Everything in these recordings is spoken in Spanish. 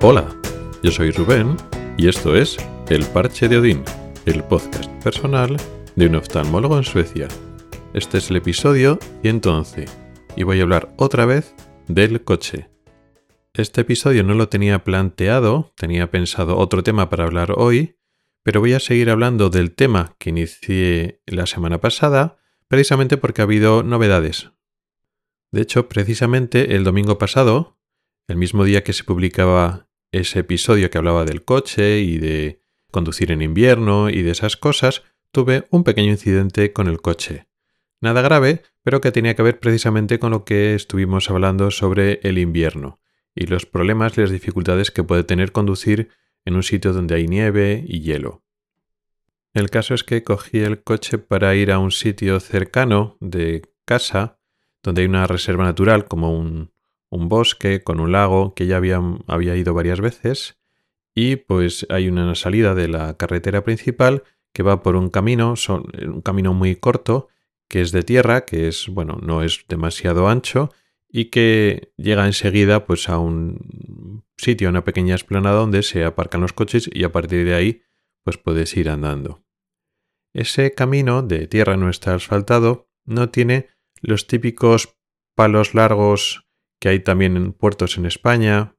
Hola, yo soy Rubén y esto es El Parche de Odín, el podcast personal de un oftalmólogo en Suecia. Este es el episodio 111 y voy a hablar otra vez del coche. Este episodio no lo tenía planteado, tenía pensado otro tema para hablar hoy, pero voy a seguir hablando del tema que inicié la semana pasada, precisamente porque ha habido novedades. De hecho, precisamente el domingo pasado, el mismo día que se publicaba ese episodio que hablaba del coche y de conducir en invierno y de esas cosas, tuve un pequeño incidente con el coche. Nada grave, pero que tenía que ver precisamente con lo que estuvimos hablando sobre el invierno y los problemas y las dificultades que puede tener conducir en un sitio donde hay nieve y hielo. El caso es que cogí el coche para ir a un sitio cercano de casa, donde hay una reserva natural como un, bosque con un lago que ya había, había ido varias veces, y pues hay una salida de la carretera principal que va por un camino, son, un camino muy corto, que es de tierra, que es, bueno, no es demasiado ancho, y que llega enseguida pues a un sitio, a una pequeña esplanada donde se aparcan los coches y a partir de ahí pues puedes ir andando. Ese camino de tierra no está asfaltado, no tiene los típicos palos largos que hay también en puertos en España,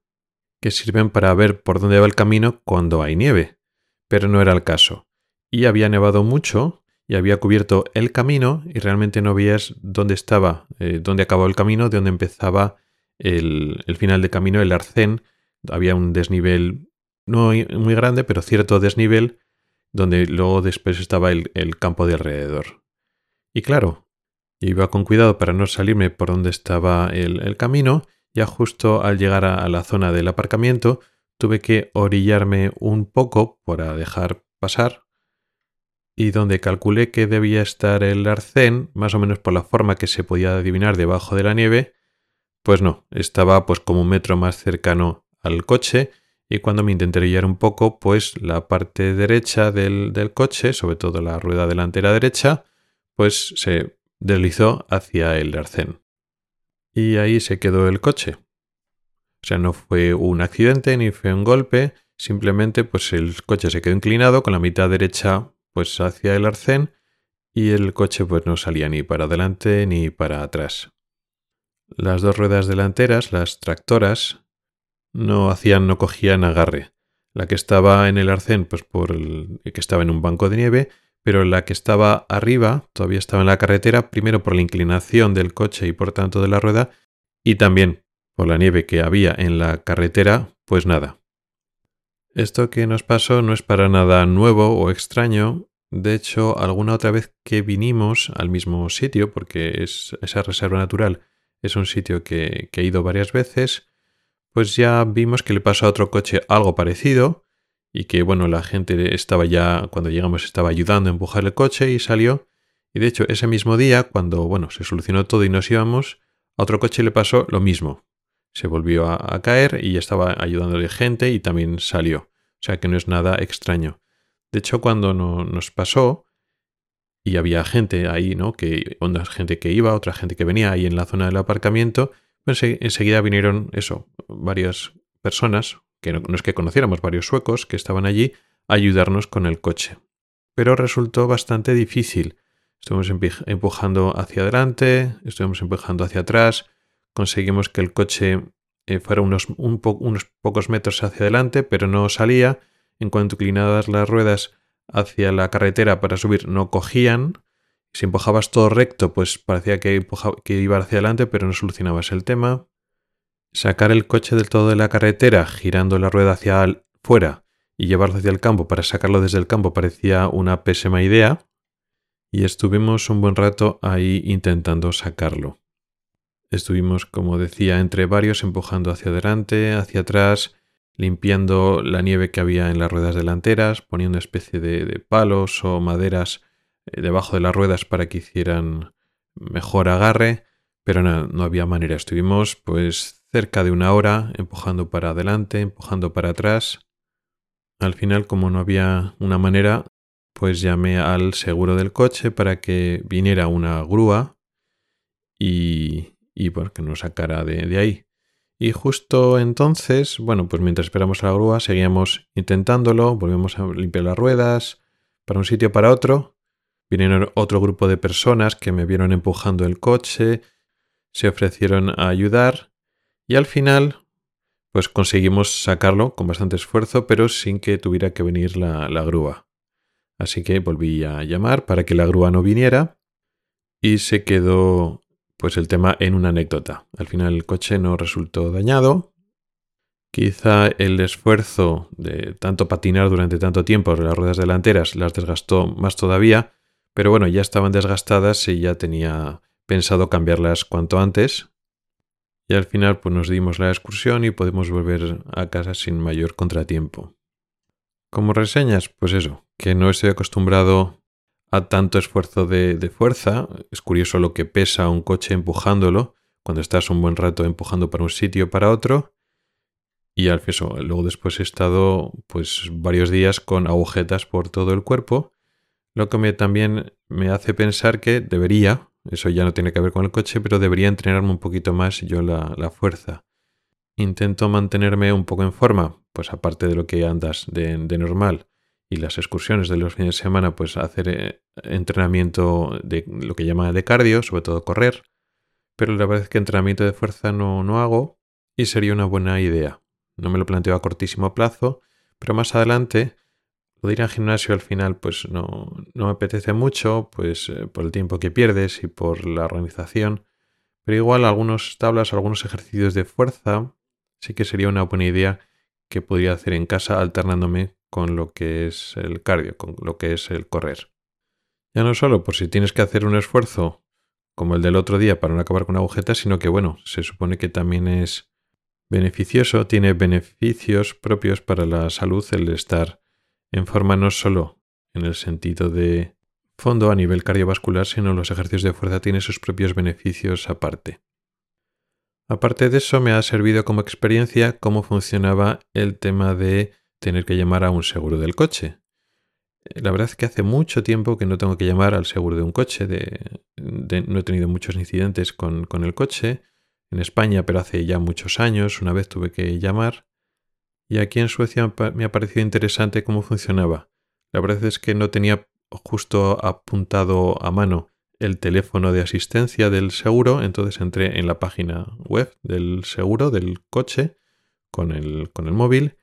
que sirven para ver por dónde va el camino cuando hay nieve, pero no era el caso. Y había nevado mucho y había cubierto el camino y realmente no veías dónde estaba, eh, dónde acababa el camino, de dónde empezaba el, el, final del camino, el arcén. Había un desnivel no muy grande, pero cierto desnivel, donde luego después estaba el, el campo de alrededor. Y claro, iba con cuidado para no salirme por donde estaba el, camino, ya justo al llegar a, la zona del aparcamiento tuve que orillarme un poco para dejar pasar y donde calculé que debía estar el arcén, más o menos por la forma que se podía adivinar debajo de la nieve, pues no, estaba pues como un metro más cercano al coche y cuando me intenté guiar un poco, pues la parte derecha del, del, coche, sobre todo la rueda delantera derecha, pues se deslizó hacia el arcén. Y ahí se quedó el coche. O sea, no fue un accidente ni fue un golpe, simplemente pues el coche se quedó inclinado con la mitad derecha pues hacia el arcén y el coche pues no salía ni para adelante ni para atrás. Las dos ruedas delanteras, las tractoras, no hacían, no cogían agarre. La que estaba en el arcén, pues por el que estaba en un banco de nieve, pero la que estaba arriba todavía estaba en la carretera, primero por la inclinación del coche y por tanto de la rueda, y también por la nieve que había en la carretera, pues nada, esto que nos pasó no es para nada nuevo o extraño. De hecho, alguna otra vez que vinimos al mismo sitio, porque es, esa reserva natural es un sitio que, que he ido varias veces, pues ya vimos que le pasó a otro coche algo parecido y que, bueno, la gente estaba ya, cuando llegamos, estaba ayudando a empujar el coche y salió. Y de hecho, ese mismo día, cuando, bueno, se solucionó todo y nos íbamos, a otro coche le pasó lo mismo se volvió a, caer y estaba ayudándole gente y también salió. O sea que no es nada extraño. De hecho, cuando no, nos pasó y había gente ahí, ¿no? Que, una gente que iba, otra gente que venía ahí en la zona del aparcamiento, pues enseguida vinieron eso, varias personas, que no, es que conociéramos, varios suecos que estaban allí, ayudarnos con el coche. Pero resultó bastante difícil. Estuvimos empujando hacia adelante, estuvimos empujando hacia atrás, conseguimos que el coche eh, fuera unos, unos pocos metros hacia adelante, pero no salía. En cuanto inclinadas las ruedas hacia la carretera para subir, no cogían. Si empujabas todo recto, pues parecía que, que iba hacia adelante, pero no solucionabas el tema. Sacar el coche del todo de la carretera, girando la rueda hacia fuera y llevarlo hacia el campo para sacarlo desde el campo parecía una pésima idea. Y estuvimos un buen rato ahí intentando sacarlo. Estuvimos, como decía, entre varios empujando hacia adelante, hacia atrás, limpiando la nieve que había en las ruedas delanteras, poniendo una especie de, palos o maderas eh, debajo de las ruedas para que hicieran mejor agarre, pero no, no había manera. Estuvimos pues cerca de una hora empujando para adelante, empujando para atrás. Al final, como no había una manera, pues llamé al seguro del coche para que viniera una grúa y, y porque nos sacara de, ahí. Y justo entonces, bueno, pues mientras esperamos a la grúa, seguíamos intentándolo, volvemos a limpiar las ruedas, para un sitio para otro. Vinieron otro grupo de personas que me vieron empujando el coche, se ofrecieron a ayudar y al final, pues conseguimos sacarlo con bastante esfuerzo, pero sin que tuviera que venir la, la grúa. Así que volví a llamar para que la grúa no viniera y se quedó pues el tema en una anécdota. Al final el coche no resultó dañado. Quizá el esfuerzo de tanto patinar durante tanto tiempo las ruedas delanteras las desgastó más todavía, pero bueno, ya estaban desgastadas y ya tenía pensado cambiarlas cuanto antes. Y al final pues nos dimos la excursión y podemos volver a casa sin mayor contratiempo. Como reseñas, pues eso, que no estoy acostumbrado a tanto esfuerzo de, fuerza. Es curioso lo que pesa un coche empujándolo cuando estás un buen rato empujando para un sitio para otro. Y al eso, luego después he estado pues varios días con agujetas por todo el cuerpo, lo que me, también me hace pensar que debería, eso ya no tiene que ver con el coche, pero debería entrenarme un poquito más yo la fuerza. Intento mantenerme un poco en forma, pues aparte de lo que andas de, normal y las excursiones de los fines de semana, pues hacer eh, entrenamiento de lo que llama de cardio, sobre todo correr. Pero la verdad es que entrenamiento de fuerza no, no hago y sería una buena idea. No me lo planteo a cortísimo plazo, pero más adelante de ir al gimnasio al final pues no, no me apetece mucho, pues eh, por el tiempo que pierdes y por la organización. Pero igual algunos tablas, algunos ejercicios de fuerza sí que sería una buena idea que podría hacer en casa alternándome con lo que es el cardio, con lo que es el correr. Ya no solo por si tienes que hacer un esfuerzo como el del otro día para no acabar con agujeta, sino que bueno, se supone que también es beneficioso, tiene beneficios propios para la salud el estar en forma no solo en el sentido de fondo a nivel cardiovascular, sino los ejercicios de fuerza tienen sus propios beneficios aparte. Aparte de eso, me ha servido como experiencia cómo funcionaba el tema de tener que llamar a un seguro del coche. La verdad es que hace mucho tiempo que no tengo que llamar al seguro de un coche. no he tenido muchos incidentes con, con el coche en España, pero hace ya muchos años. Una vez tuve que llamar. Y aquí en Suecia me ha parecido interesante cómo funcionaba. La verdad es que no tenía justo apuntado a mano el teléfono de asistencia del seguro, entonces entré en la página web del seguro del coche con el, con el móvil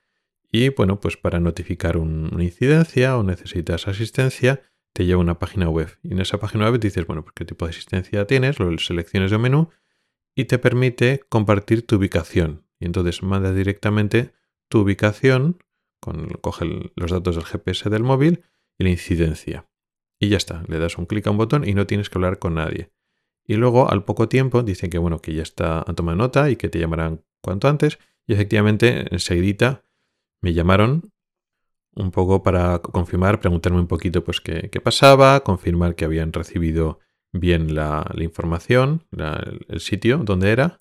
y bueno, pues para notificar una incidencia o necesitas asistencia, te lleva a una página web. Y en esa página web dices, bueno, pues qué tipo de asistencia tienes, lo selecciones de menú y te permite compartir tu ubicación. Y entonces manda directamente tu ubicación, con, coge los datos del GPS del móvil y la incidencia. Y ya está, le das un clic a un botón y no tienes que hablar con nadie. Y luego, al poco tiempo, dicen que bueno, que ya está a tomar nota y que te llamarán cuanto antes. Y efectivamente, enseguida me llamaron un poco para confirmar, preguntarme un poquito pues qué, pasaba, confirmar que habían recibido bien la, información, el sitio donde era.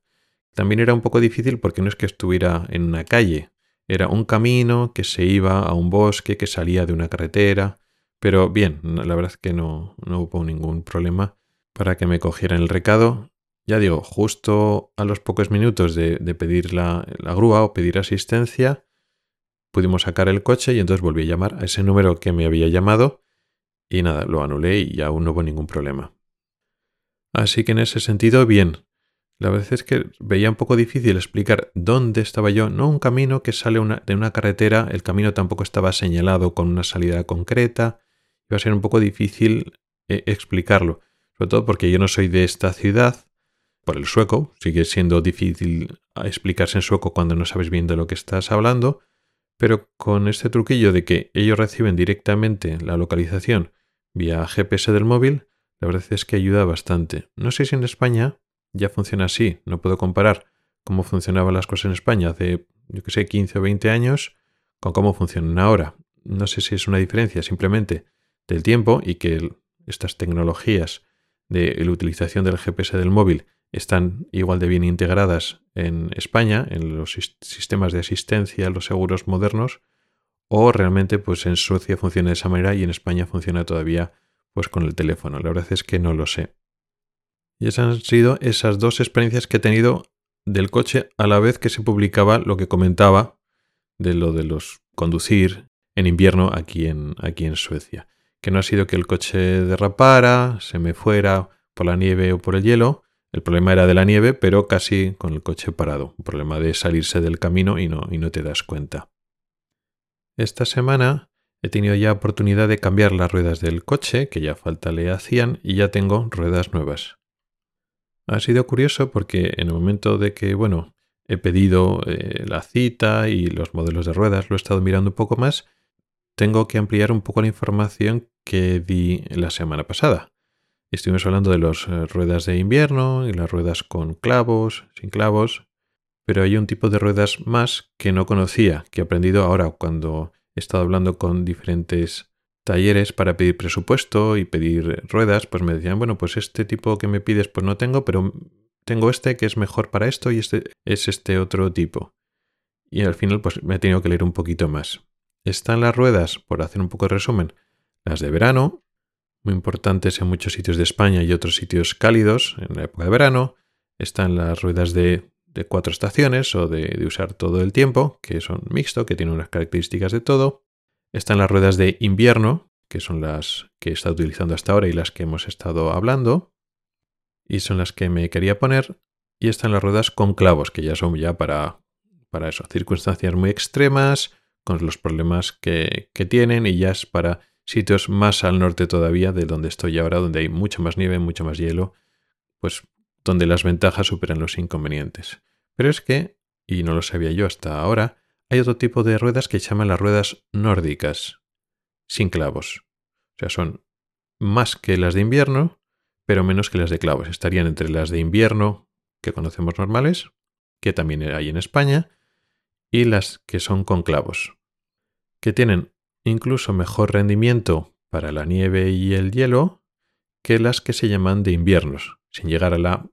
También era un poco difícil porque no es que estuviera en una calle, era un camino que se iba a un bosque, que salía de una carretera. Pero bien, la verdad es que no, hubo ningún problema para que me cogieran el recado. Ya digo, justo a los pocos minutos de, pedir la, grúa o pedir asistencia, pudimos sacar el coche y entonces volví a llamar a ese número que me había llamado y nada, lo anulé y aún no hubo ningún problema. Así que en ese sentido, bien. La verdad es que veía un poco difícil explicar dónde estaba yo, no un camino que sale de una carretera, el camino tampoco estaba señalado con una salida concreta, iba a ser un poco difícil eh, explicarlo, sobre todo porque yo no soy de esta ciudad, por el sueco, sigue siendo difícil explicarse en sueco cuando no sabes bien de lo que estás hablando, pero con este truquillo de que ellos reciben directamente la localización vía GPS del móvil, la verdad es que ayuda bastante. No sé si en España ya funciona así, no puedo comparar cómo funcionaban las cosas en España hace, yo que sé, 15 o 20 años con cómo funcionan ahora. No sé si es una diferencia simplemente del tiempo y que estas tecnologías de la utilización del GPS del móvil están igual de bien integradas en España, en los sistemas de asistencia, los seguros modernos, o realmente pues en Suecia funciona de esa manera y en España funciona todavía pues con el teléfono. La verdad es que no lo sé. Y esas han sido esas dos experiencias que he tenido del coche a la vez que se publicaba lo que comentaba de lo de los conducir en invierno aquí en, aquí en Suecia. Que no ha sido que el coche derrapara, se me fuera por la nieve o por el hielo. El problema era de la nieve, pero casi con el coche parado. Un problema de salirse del camino y no, y no te das cuenta. Esta semana he tenido ya oportunidad de cambiar las ruedas del coche, que ya falta le hacían, y ya tengo ruedas nuevas. Ha sido curioso porque en el momento de que, bueno, he pedido eh, la cita y los modelos de ruedas, lo he estado mirando un poco más, tengo que ampliar un poco la información que di la semana pasada. Estuvimos hablando de las eh, ruedas de invierno y las ruedas con clavos, sin clavos, pero hay un tipo de ruedas más que no conocía, que he aprendido ahora cuando he estado hablando con diferentes talleres para pedir presupuesto y pedir ruedas, pues me decían, bueno, pues este tipo que me pides pues no tengo, pero tengo este que es mejor para esto y este es este otro tipo. Y al final pues me he tenido que leer un poquito más. Están las ruedas, por hacer un poco de resumen, las de verano, muy importantes en muchos sitios de España y otros sitios cálidos en la época de verano. Están las ruedas de, cuatro estaciones o de, de usar todo el tiempo, que son mixto, que tienen unas características de todo. Están las ruedas de invierno, que son las que he estado utilizando hasta ahora y las que hemos estado hablando. Y son las que me quería poner. Y están las ruedas con clavos, que ya son ya para, para eso, circunstancias muy extremas, con los problemas que, que tienen y ya es para sitios más al norte todavía de donde estoy ahora, donde hay mucha más nieve, mucho más hielo, pues donde las ventajas superan los inconvenientes. Pero es que, y no lo sabía yo hasta ahora, hay otro tipo de ruedas que se llaman las ruedas nórdicas, sin clavos. O sea, son más que las de invierno, pero menos que las de clavos. Estarían entre las de invierno, que conocemos normales, que también hay en España, y las que son con clavos, que tienen incluso mejor rendimiento para la nieve y el hielo que las que se llaman de inviernos, sin llegar a,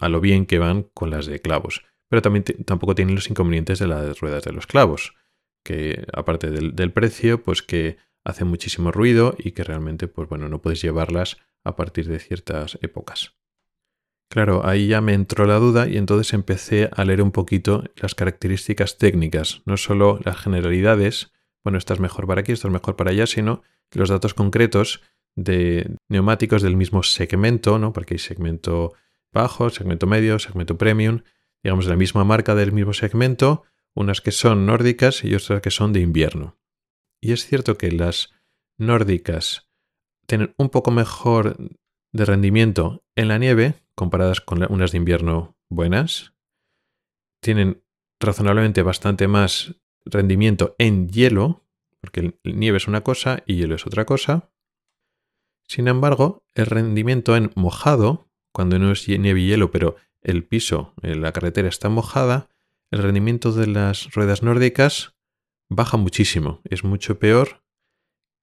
a lo bien que van con las de clavos pero también tampoco tienen los inconvenientes de las ruedas de los clavos, que aparte del, precio, pues que hacen muchísimo ruido y que realmente, pues bueno, no puedes llevarlas a partir de ciertas épocas. Claro, ahí ya me entró la duda y entonces empecé a leer un poquito las características técnicas, no solo las generalidades, bueno, estás mejor para aquí, estás mejor para allá, sino los datos concretos de neumáticos del mismo segmento, ¿no? Porque hay segmento bajo, segmento medio, segmento premium, digamos, de la misma marca del mismo segmento, unas que son nórdicas y otras que son de invierno. Y es cierto que las nórdicas tienen un poco mejor de rendimiento en la nieve comparadas con unas de invierno buenas. Tienen razonablemente bastante más rendimiento en hielo, porque nieve es una cosa y hielo es otra cosa. Sin embargo, el rendimiento en mojado, cuando no es nieve y hielo, pero el piso, en la carretera está mojada, el rendimiento de las ruedas nórdicas baja muchísimo, es mucho peor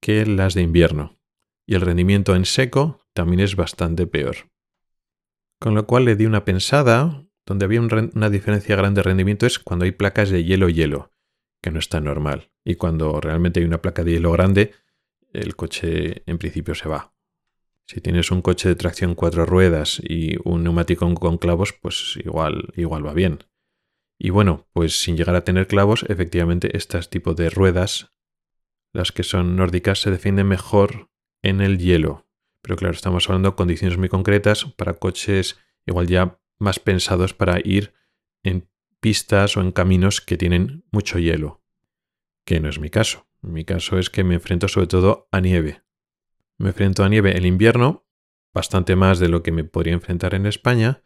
que las de invierno. Y el rendimiento en seco también es bastante peor. Con lo cual le di una pensada, donde había una diferencia grande de rendimiento es cuando hay placas de hielo-hielo, que no está normal. Y cuando realmente hay una placa de hielo grande, el coche en principio se va. Si tienes un coche de tracción cuatro ruedas y un neumático con clavos, pues igual, igual va bien. Y bueno, pues sin llegar a tener clavos, efectivamente estas tipos de ruedas, las que son nórdicas, se defienden mejor en el hielo. Pero claro, estamos hablando de condiciones muy concretas para coches igual ya más pensados para ir en pistas o en caminos que tienen mucho hielo. Que no es mi caso. Mi caso es que me enfrento sobre todo a nieve. Me enfrento a nieve en invierno, bastante más de lo que me podría enfrentar en España,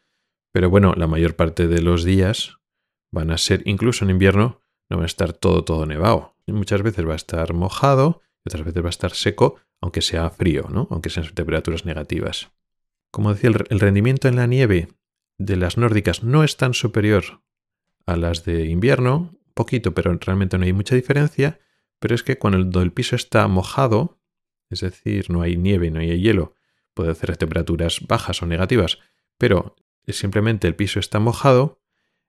pero bueno, la mayor parte de los días van a ser, incluso en invierno, no va a estar todo, todo nevado. muchas veces va a estar mojado otras veces va a estar seco, aunque sea frío, ¿no? aunque sean temperaturas negativas. Como decía, el rendimiento en la nieve de las nórdicas no es tan superior a las de invierno, poquito, pero realmente no hay mucha diferencia, pero es que cuando el piso está mojado, es decir, no hay nieve, no hay hielo, puede hacer temperaturas bajas o negativas, pero simplemente el piso está mojado,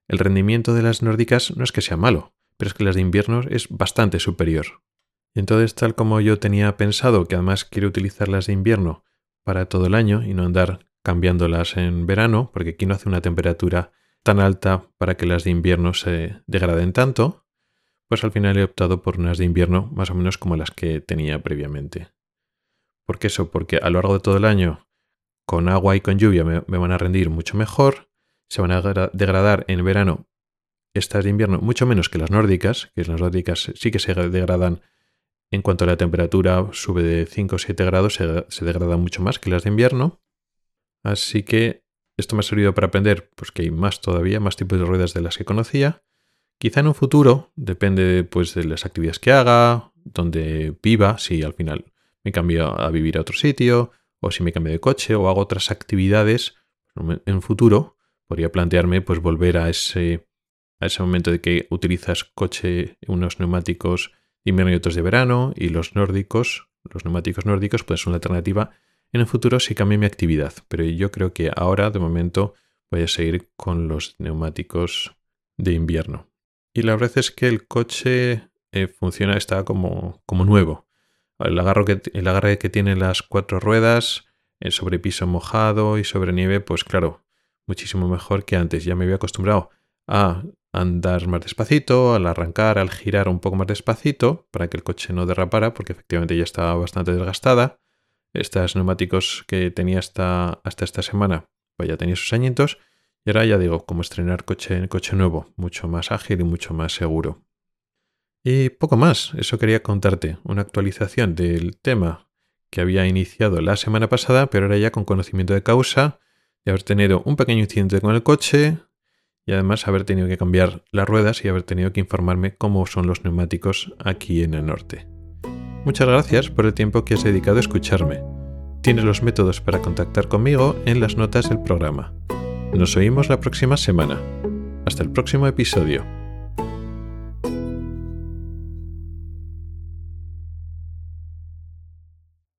el rendimiento de las nórdicas no es que sea malo, pero es que las de invierno es bastante superior. Entonces, tal como yo tenía pensado que además quiero utilizar las de invierno para todo el año y no andar cambiándolas en verano, porque aquí no hace una temperatura tan alta para que las de invierno se degraden tanto, pues al final he optado por unas de invierno más o menos como las que tenía previamente. ¿Por qué eso? Porque a lo largo de todo el año, con agua y con lluvia me, van a rendir mucho mejor, se van a degradar en verano estas de invierno mucho menos que las nórdicas, que las nórdicas sí que se degradan en cuanto a la temperatura sube de 5 o 7 grados, se, se degradan mucho más que las de invierno. Así que esto me ha servido para aprender pues, que hay más todavía, más tipos de ruedas de las que conocía. Quizá en un futuro, depende pues, de las actividades que haga, donde viva, si al final me cambio a vivir a otro sitio, o si me cambio de coche, o hago otras actividades, en futuro podría plantearme pues, volver a ese, a ese momento de que utilizas coche, unos neumáticos de invierno y otros de verano, y los nórdicos, los neumáticos nórdicos, pues es una alternativa en el futuro sí cambie mi actividad, pero yo creo que ahora de momento voy a seguir con los neumáticos de invierno. Y la verdad es que el coche eh, funciona, está como, como nuevo. El que, el agarre que tiene las cuatro ruedas, el sobre piso mojado y sobre nieve, pues claro, muchísimo mejor que antes. Ya me había acostumbrado a andar más despacito, al arrancar, al girar un poco más despacito, para que el coche no derrapara, porque efectivamente ya estaba bastante desgastada. Estos neumáticos que tenía hasta, hasta esta semana, pues ya tenía sus añitos. Y ahora ya digo, como estrenar coche coche nuevo, mucho más ágil y mucho más seguro. Y poco más, eso quería contarte, una actualización del tema que había iniciado la semana pasada, pero ahora ya con conocimiento de causa, de haber tenido un pequeño incidente con el coche y además haber tenido que cambiar las ruedas y haber tenido que informarme cómo son los neumáticos aquí en el norte. Muchas gracias por el tiempo que has dedicado a escucharme. Tienes los métodos para contactar conmigo en las notas del programa. Nos oímos la próxima semana. Hasta el próximo episodio.